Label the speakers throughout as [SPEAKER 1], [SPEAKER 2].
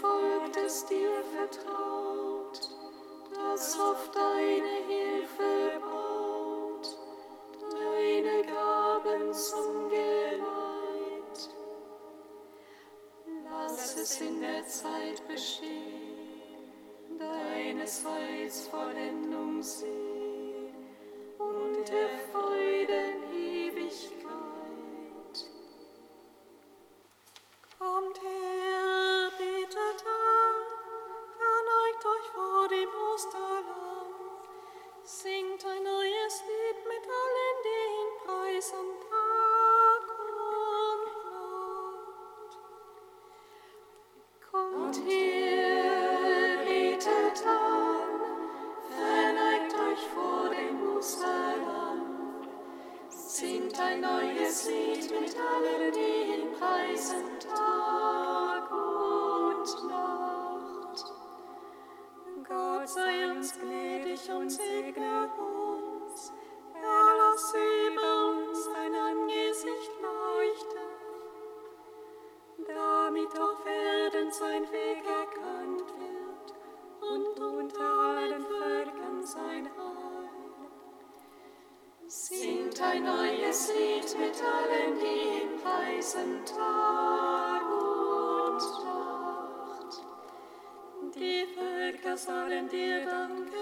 [SPEAKER 1] Volk, das dir vertraut, Zeit bestehen, deines Heils Vollendung sehen
[SPEAKER 2] singt ein neues Lied mit allen, die ihn preisen, Tag
[SPEAKER 1] neues Lied mit allen, die ihn preisen, Tag und Nacht. Die
[SPEAKER 2] Völker sollen dir danken,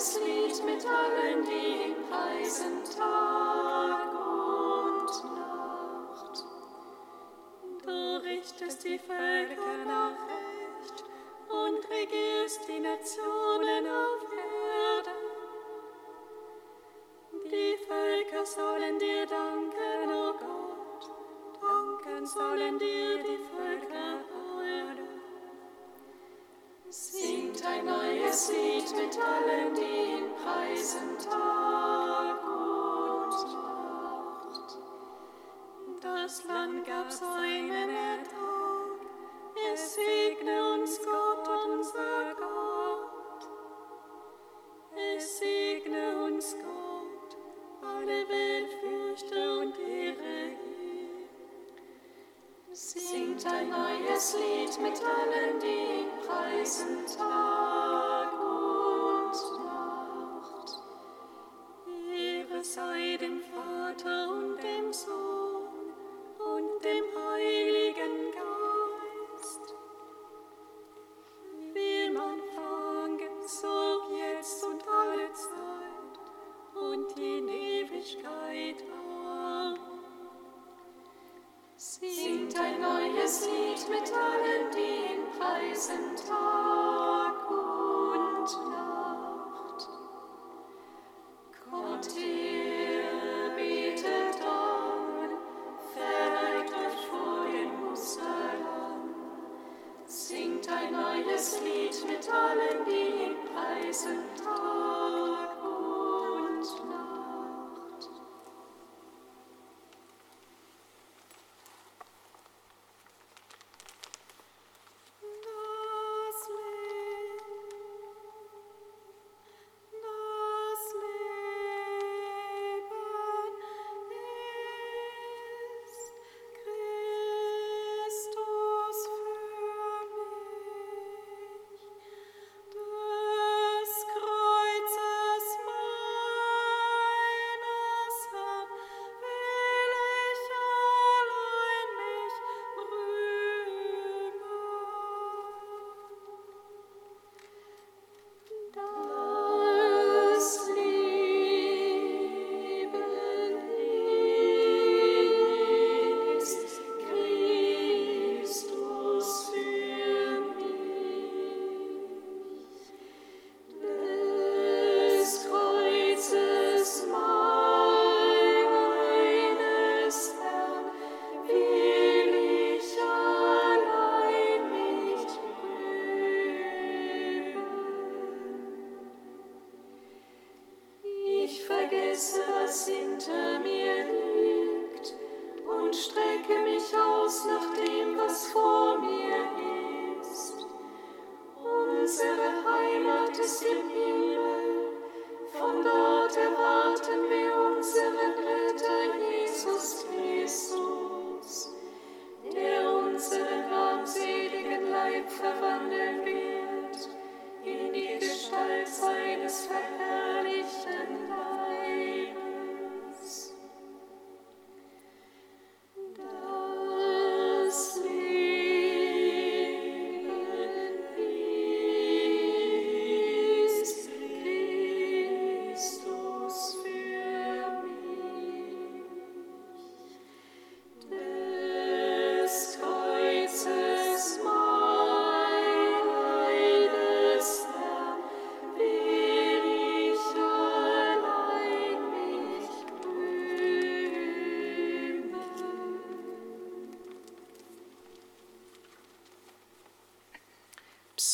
[SPEAKER 1] neues Lied mit allen, die ihn preisen, Tag und Nacht.
[SPEAKER 2] Du richtest die Völker nach Recht und regierst die Nationen auf Erden. Die Völker sollen dir danken, o Gott, danken sollen dir die Völker
[SPEAKER 1] es Lied mit allen, die ihn preisen Tag und Nacht.
[SPEAKER 2] Das Land gab seinen Ertrag, es segne uns Gott, unser Gott. Es segne uns Gott, alle Welt fürchte und ehre ihn.
[SPEAKER 1] Singt ein neues Lied mit allen, die ihn preisen Tag es sieht mit allen, die ihn preisen, Tag.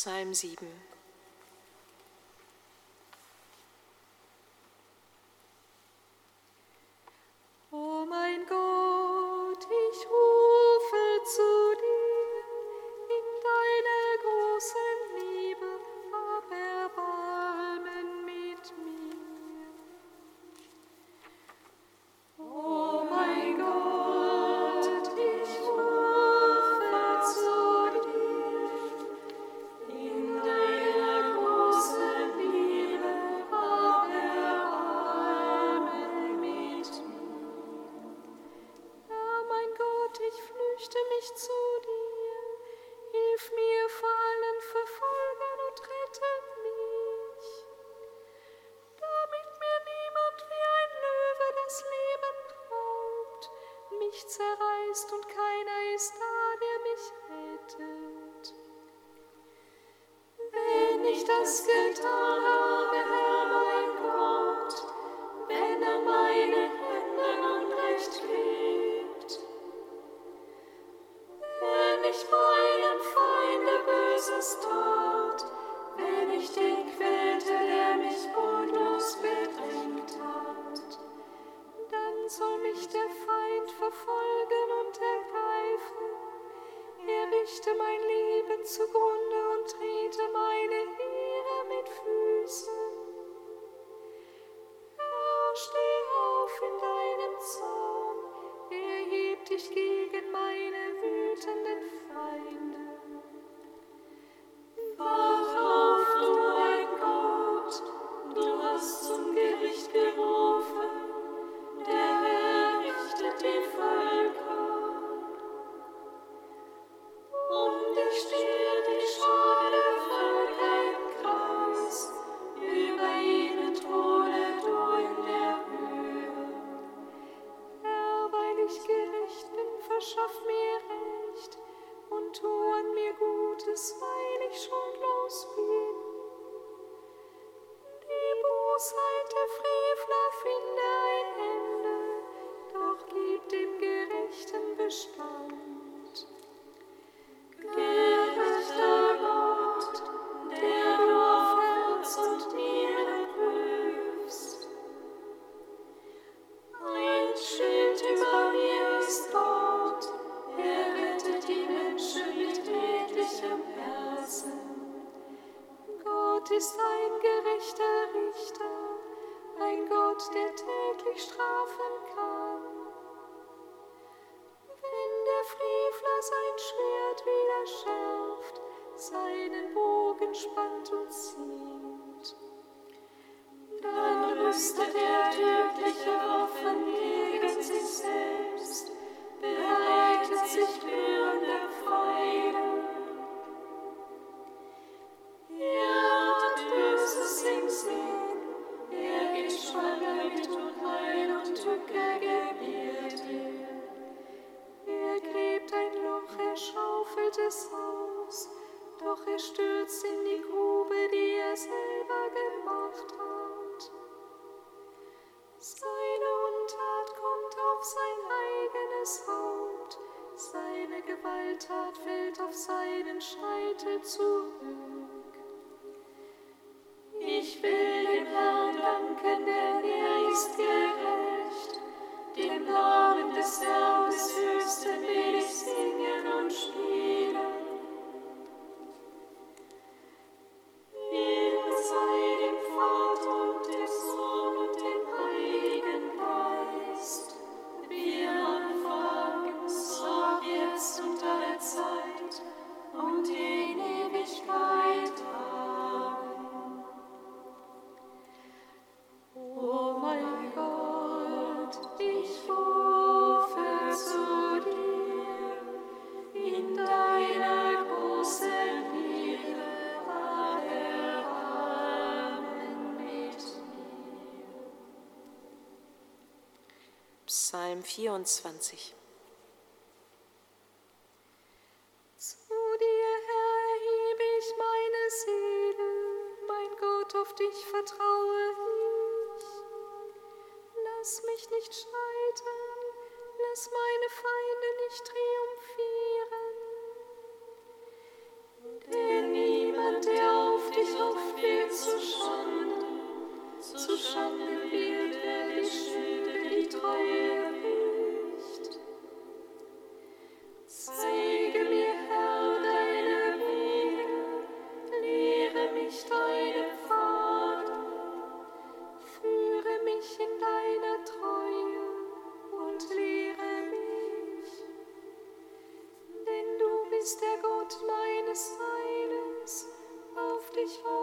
[SPEAKER 3] Psalm 7.
[SPEAKER 1] es getan habe, wieder schärft, seinen Bogen spannt und zieht.
[SPEAKER 2] Dann rüstet er tödliche Waffen gegen sich selbst, bereitet sich glühende Pfeile.
[SPEAKER 1] Gottes Haus, doch er stürzt in die Grube, die er selber gemacht hat. Seine Untat kommt auf sein eigenes Haupt, seine Gewalttat fällt auf seinen Scheitel zurück.
[SPEAKER 2] Ich will dem Herrn danken, denn er ist gerecht, dem Namen des Herrn des Höchsten will ich singen und spielen.
[SPEAKER 3] 24.
[SPEAKER 1] dich vor.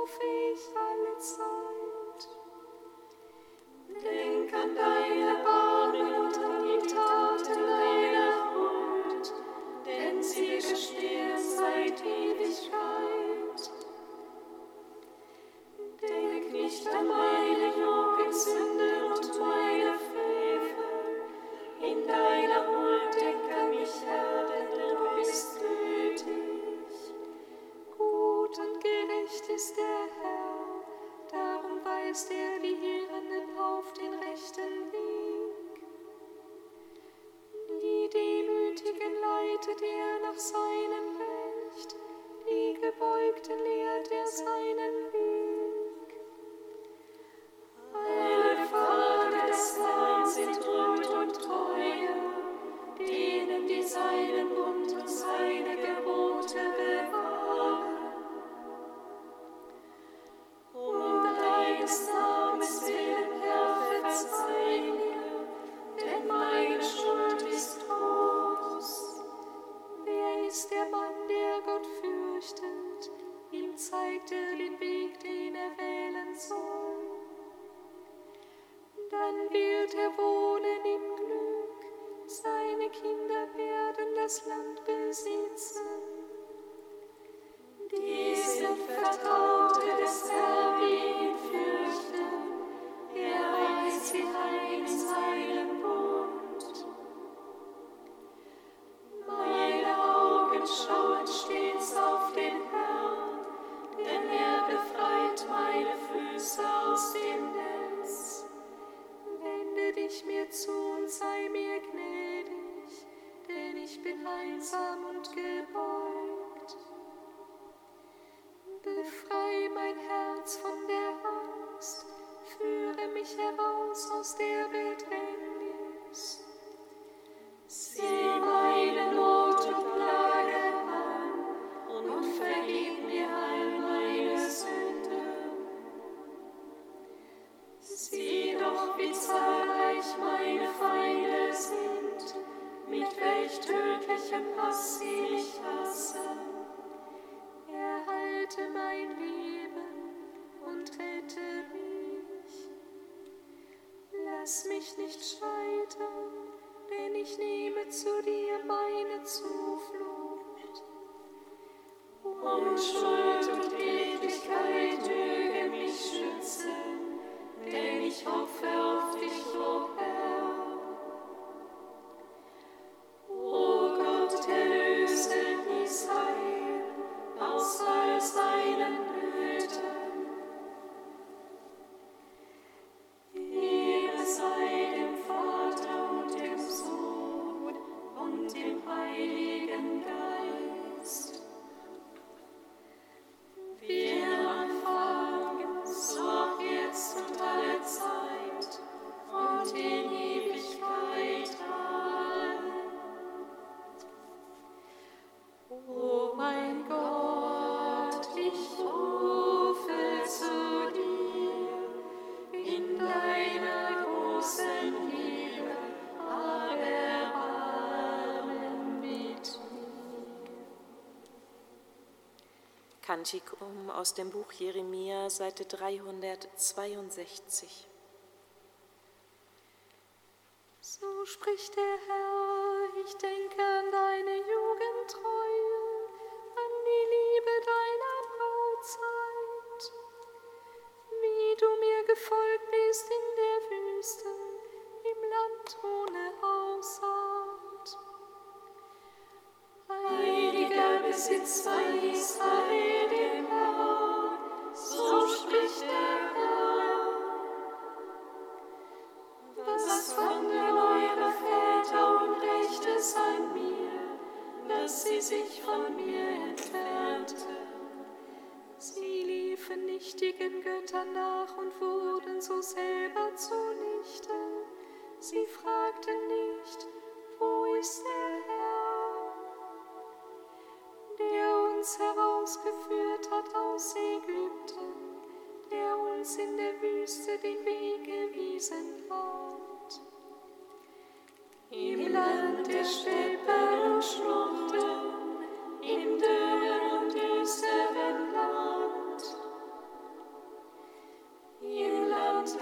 [SPEAKER 1] und
[SPEAKER 2] Schuld
[SPEAKER 1] und Ewigkeit möge mich schützen, denn ich hoffe Kantik aus dem
[SPEAKER 2] Buch Jeremia, Seite 362.
[SPEAKER 4] nach und wurden so selber zunichte. Sie fragten nicht, wo ist der Herr, der uns herausgeführt hat aus Ägypten, der uns in der Wüste den Weg gewiesen hat.
[SPEAKER 1] Im Land der Steppen und Schluchten, in Dürren und düsteren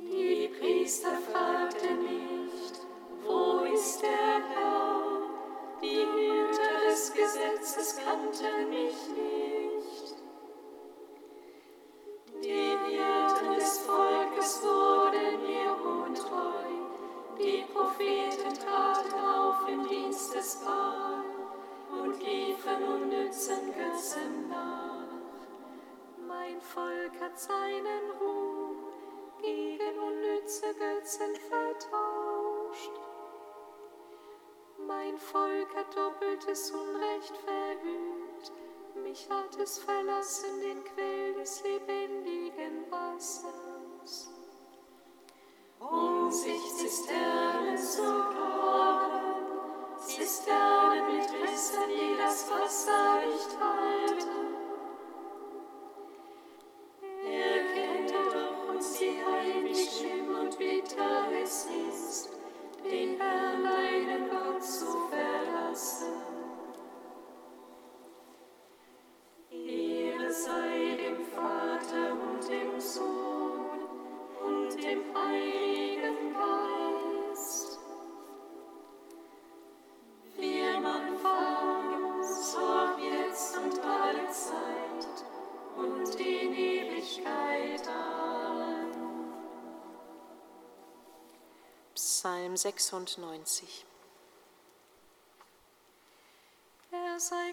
[SPEAKER 1] Die Priester fragten nicht, wo ist der Herr? Die Hüter des Gesetzes kannten mich nicht. his face.
[SPEAKER 2] Psalm 96.
[SPEAKER 4] Er sei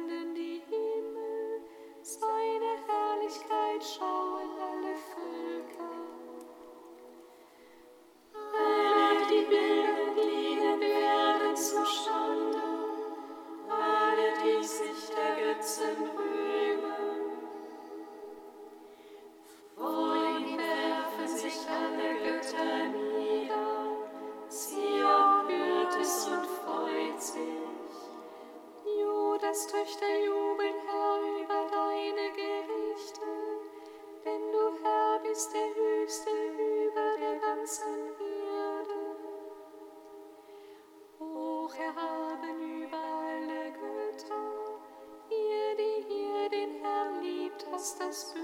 [SPEAKER 1] is this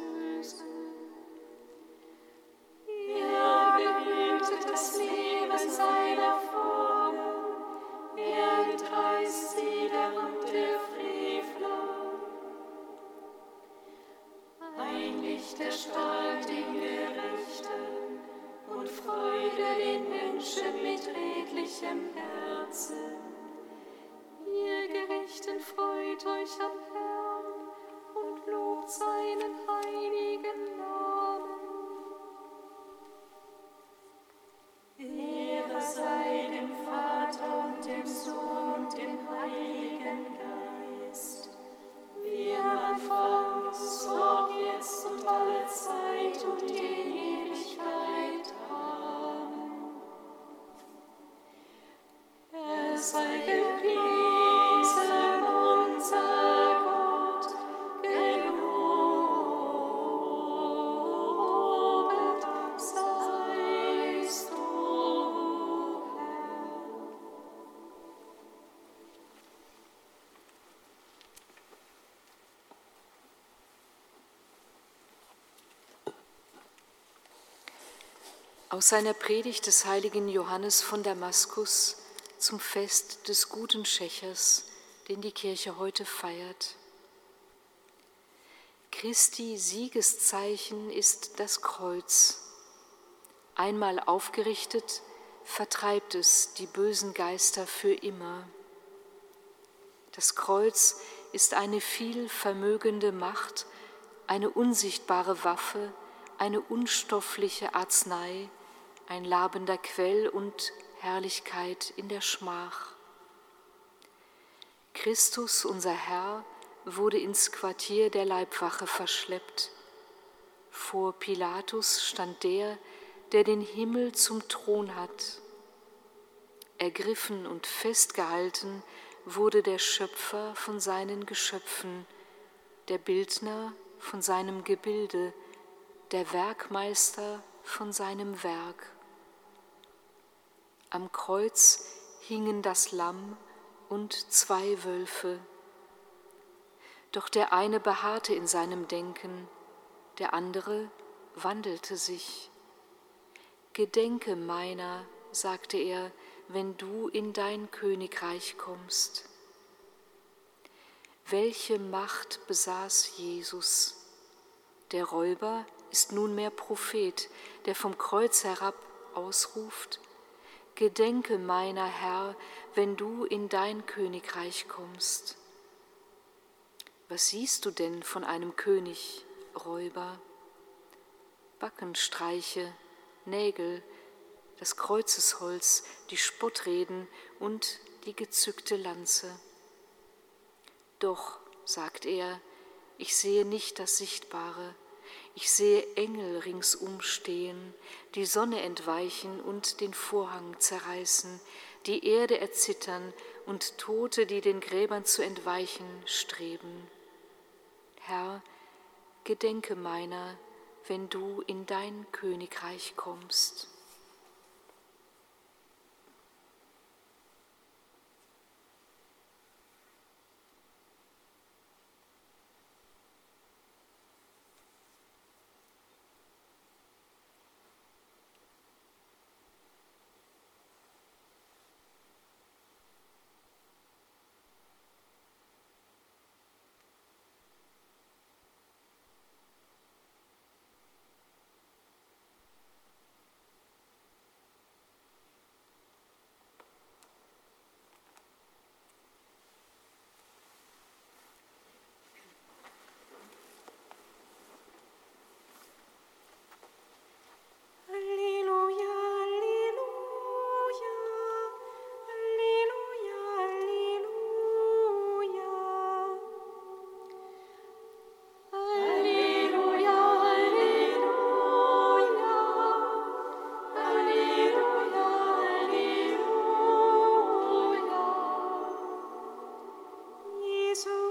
[SPEAKER 3] Aus seiner Predigt des heiligen Johannes von Damaskus zum Fest des guten Schächers, den die Kirche heute feiert. Christi Siegeszeichen ist das Kreuz. Einmal aufgerichtet, vertreibt es die bösen Geister für immer. Das Kreuz ist eine viel vermögende Macht, eine unsichtbare Waffe, eine unstoffliche Arznei, ein labender Quell und Herrlichkeit in der Schmach. Christus, unser Herr, wurde ins Quartier der Leibwache verschleppt. Vor Pilatus stand der, der den Himmel zum Thron hat. Ergriffen und festgehalten wurde der Schöpfer von seinen Geschöpfen, der Bildner von seinem Gebilde, der Werkmeister von seinem Werk. Am Kreuz hingen das Lamm und zwei Wölfe. Doch der eine beharrte in seinem Denken, der andere wandelte sich. Gedenke meiner, sagte er, wenn du in dein Königreich kommst. Welche Macht besaß Jesus? Der Räuber ist nunmehr Prophet, der vom Kreuz herab ausruft, Gedenke meiner Herr, wenn du in dein Königreich kommst. Was siehst du denn von einem König, Räuber? Backenstreiche, Nägel, das Kreuzesholz, die Spottreden und die gezückte Lanze. Doch, sagt er, ich sehe nicht das Sichtbare, ich sehe Engel ringsum stehen, die Sonne entweichen und den Vorhang zerreißen, die Erde erzittern und Tote, die den Gräbern zu entweichen streben. Herr, gedenke meiner, wenn du in dein Königreich kommst.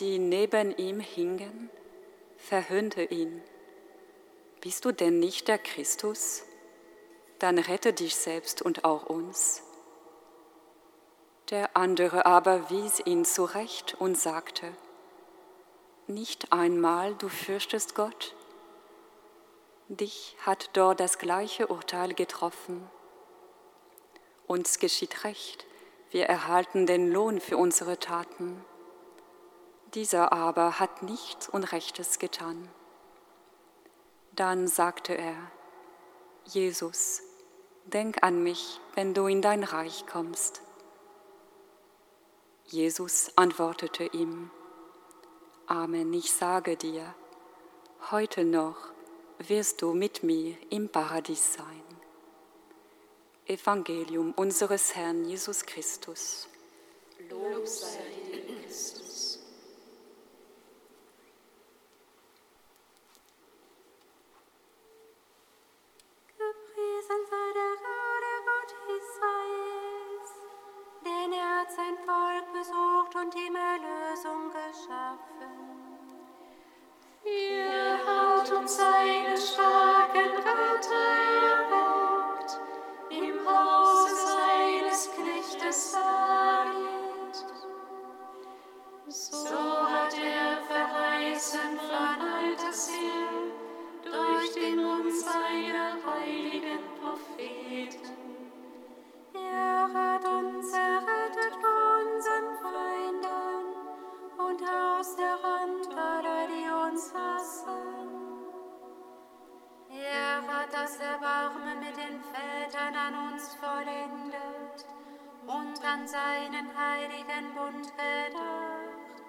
[SPEAKER 5] die neben ihm hingen, verhöhnte ihn. Bist du denn nicht der Christus? Dann rette dich selbst und auch uns. Der andere aber wies ihn zurecht und sagte, Nicht einmal du fürchtest Gott? dich hat dort das gleiche Urteil getroffen. Uns geschieht recht, wir erhalten den Lohn für unsere Taten. Dieser aber hat nichts Unrechtes getan. Dann sagte er, Jesus, denk an mich, wenn du in dein Reich kommst. Jesus antwortete ihm, Amen, ich sage dir, heute noch wirst du mit mir im Paradies sein. Evangelium unseres Herrn Jesus Christus.
[SPEAKER 1] Lob sei dir, Christus.
[SPEAKER 2] Seinen heiligen Bund gedacht,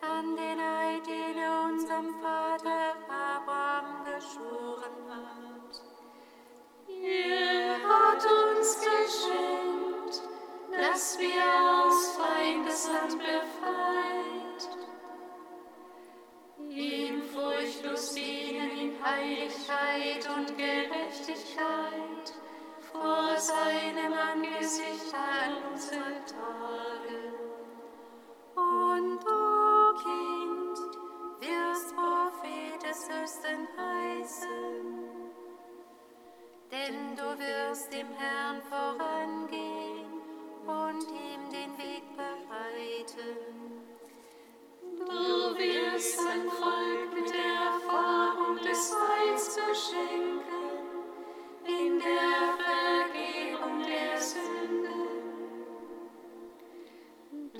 [SPEAKER 2] an den Eid, den er unserem Vater Abraham geschworen hat.
[SPEAKER 1] Er hat uns geschenkt, dass wir aus Feindeshand befreit, ihm furchtlos dienen in Heiligkeit und Gerechtigkeit seinem Angesicht all unsere Tage.
[SPEAKER 2] Und du, Kind, wirst Prophet des Höchsten heißen, denn du wirst dem Herrn vorangehen und ihm den Weg bereiten.
[SPEAKER 1] Du wirst ein Volk mit der Erfahrung des Heils beschenken,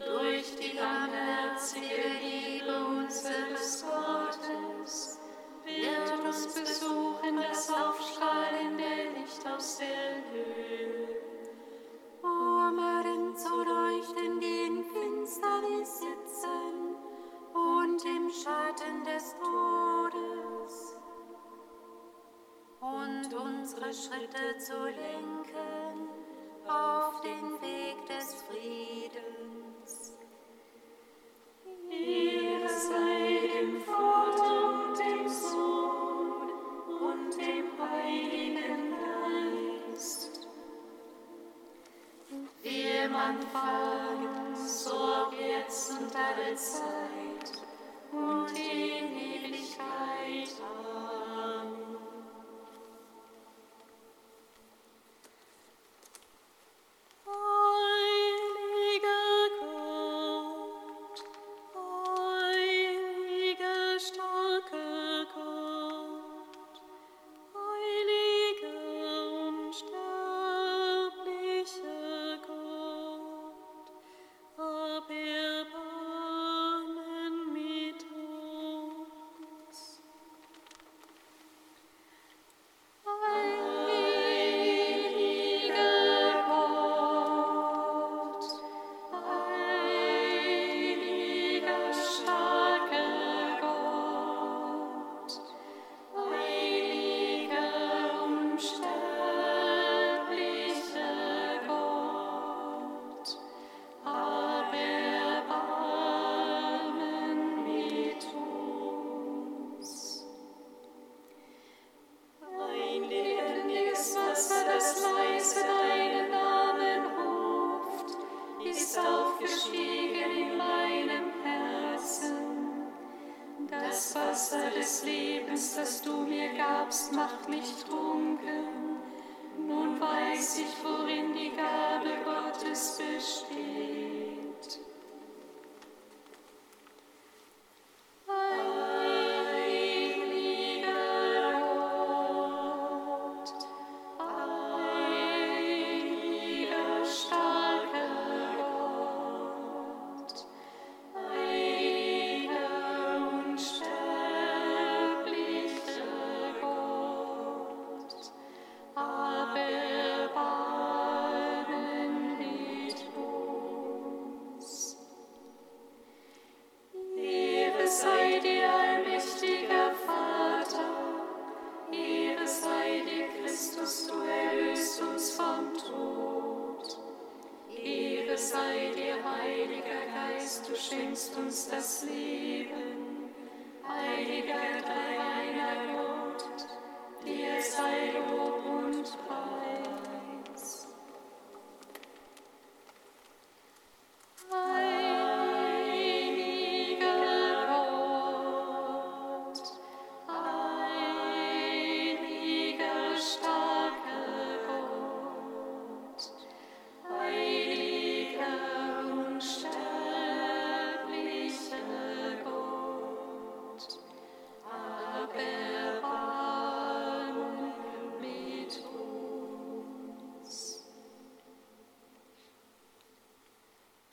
[SPEAKER 1] durch die barmherzige Liebe unseres Gottes, wird uns besuchen das Aufstrahlen der Licht aus der Höhe.
[SPEAKER 2] Um darin zu leuchten, die in Finsternis sitzen und im Schatten des Todes, und
[SPEAKER 1] unsere Schritte zu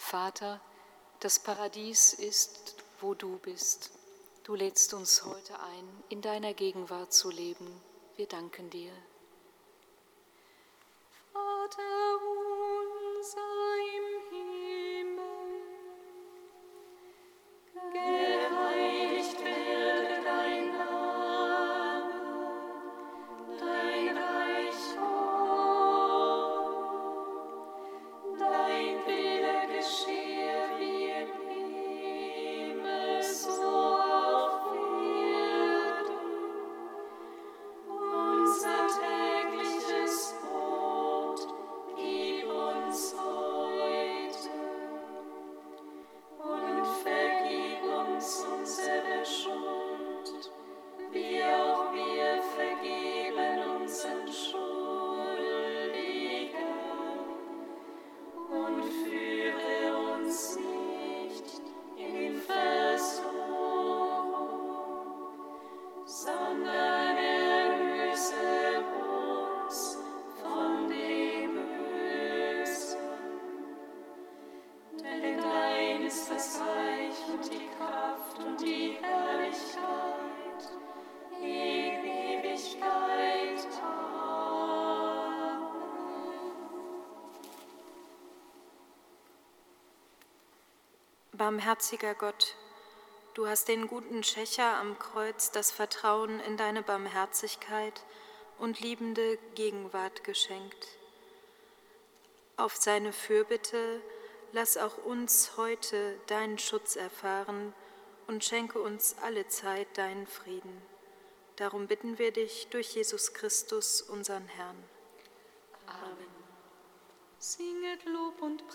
[SPEAKER 1] Vater,
[SPEAKER 3] das Paradies ist, wo du bist. Du lädst uns heute ein, in deiner Gegenwart zu leben. Wir danken dir.
[SPEAKER 6] Barmherziger Gott, du hast den guten Schächer am Kreuz das Vertrauen in deine Barmherzigkeit und liebende Gegenwart geschenkt. Auf seine Fürbitte lass auch uns heute deinen Schutz erfahren und schenke uns alle Zeit deinen Frieden. Darum bitten wir dich durch Jesus Christus, unseren Herrn.
[SPEAKER 1] Amen. Singet Lob und